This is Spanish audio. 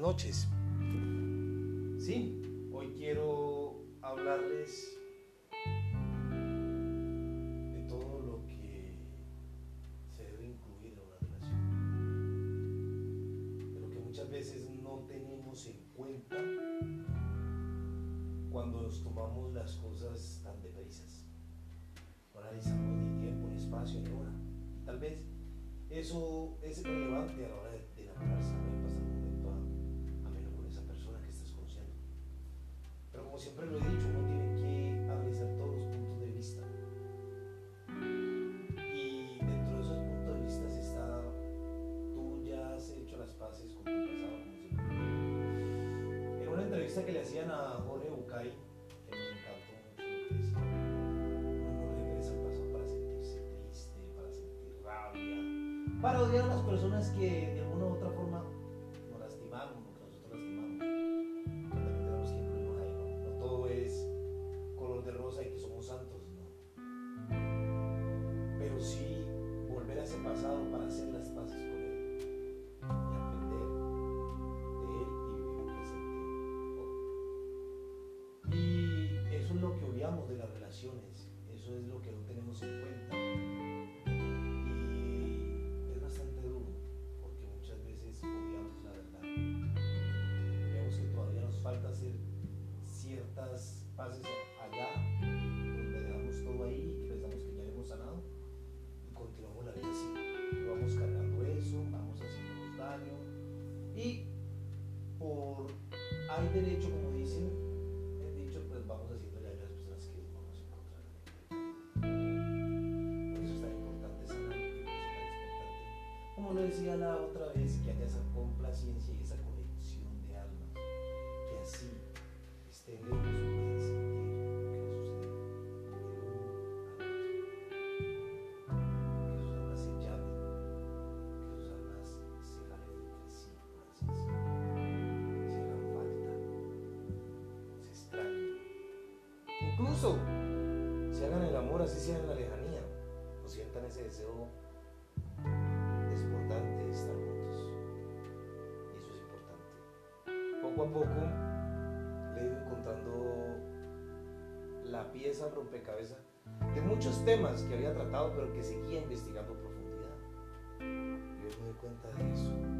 noches. Sí, hoy quiero hablarles de todo lo que se debe incluir en una relación. Pero que muchas veces no tenemos en cuenta cuando nos tomamos las cosas tan deprisas. No analizamos ni tiempo, ni espacio, ni hora. Tal vez eso es relevante a la hora de, siempre lo he dicho, uno tiene que analizar todos los puntos de vista. Y dentro de esos puntos de vista está, tú ya has hecho las paces con tu pasado. En una entrevista que le hacían a Jorge Bucay, que me encantó mucho que decía, uno no regresa al pasado para sentirse triste, para sentir rabia, para odiar a las personas que de alguna u otra forma eso es lo que no tenemos en cuenta. Y es bastante duro, porque muchas veces obviamos la verdad. Vemos que todavía nos falta hacer ciertas paces allá, donde dejamos todo ahí y pensamos que ya hemos sanado y continuamos la vida así. Vamos cargando eso, vamos haciéndonos daño y por hay derecho, como dicen, el dicho, pues vamos haciendo decía la otra vez, que haya esa complacencia y esa conexión de almas, que así lejos puedan sentir lo que sucede uno al otro. Que sus almas se llamen, que sus almas se jalen entre sí, se hagan falta, se extrañen. Incluso se hagan el amor así sea en la lejanía, o sientan ese deseo de estar juntos. Y eso es importante. Poco a poco le he ido encontrando la pieza al rompecabezas de muchos temas que había tratado, pero que seguía investigando a profundidad. Y hoy me doy cuenta de eso.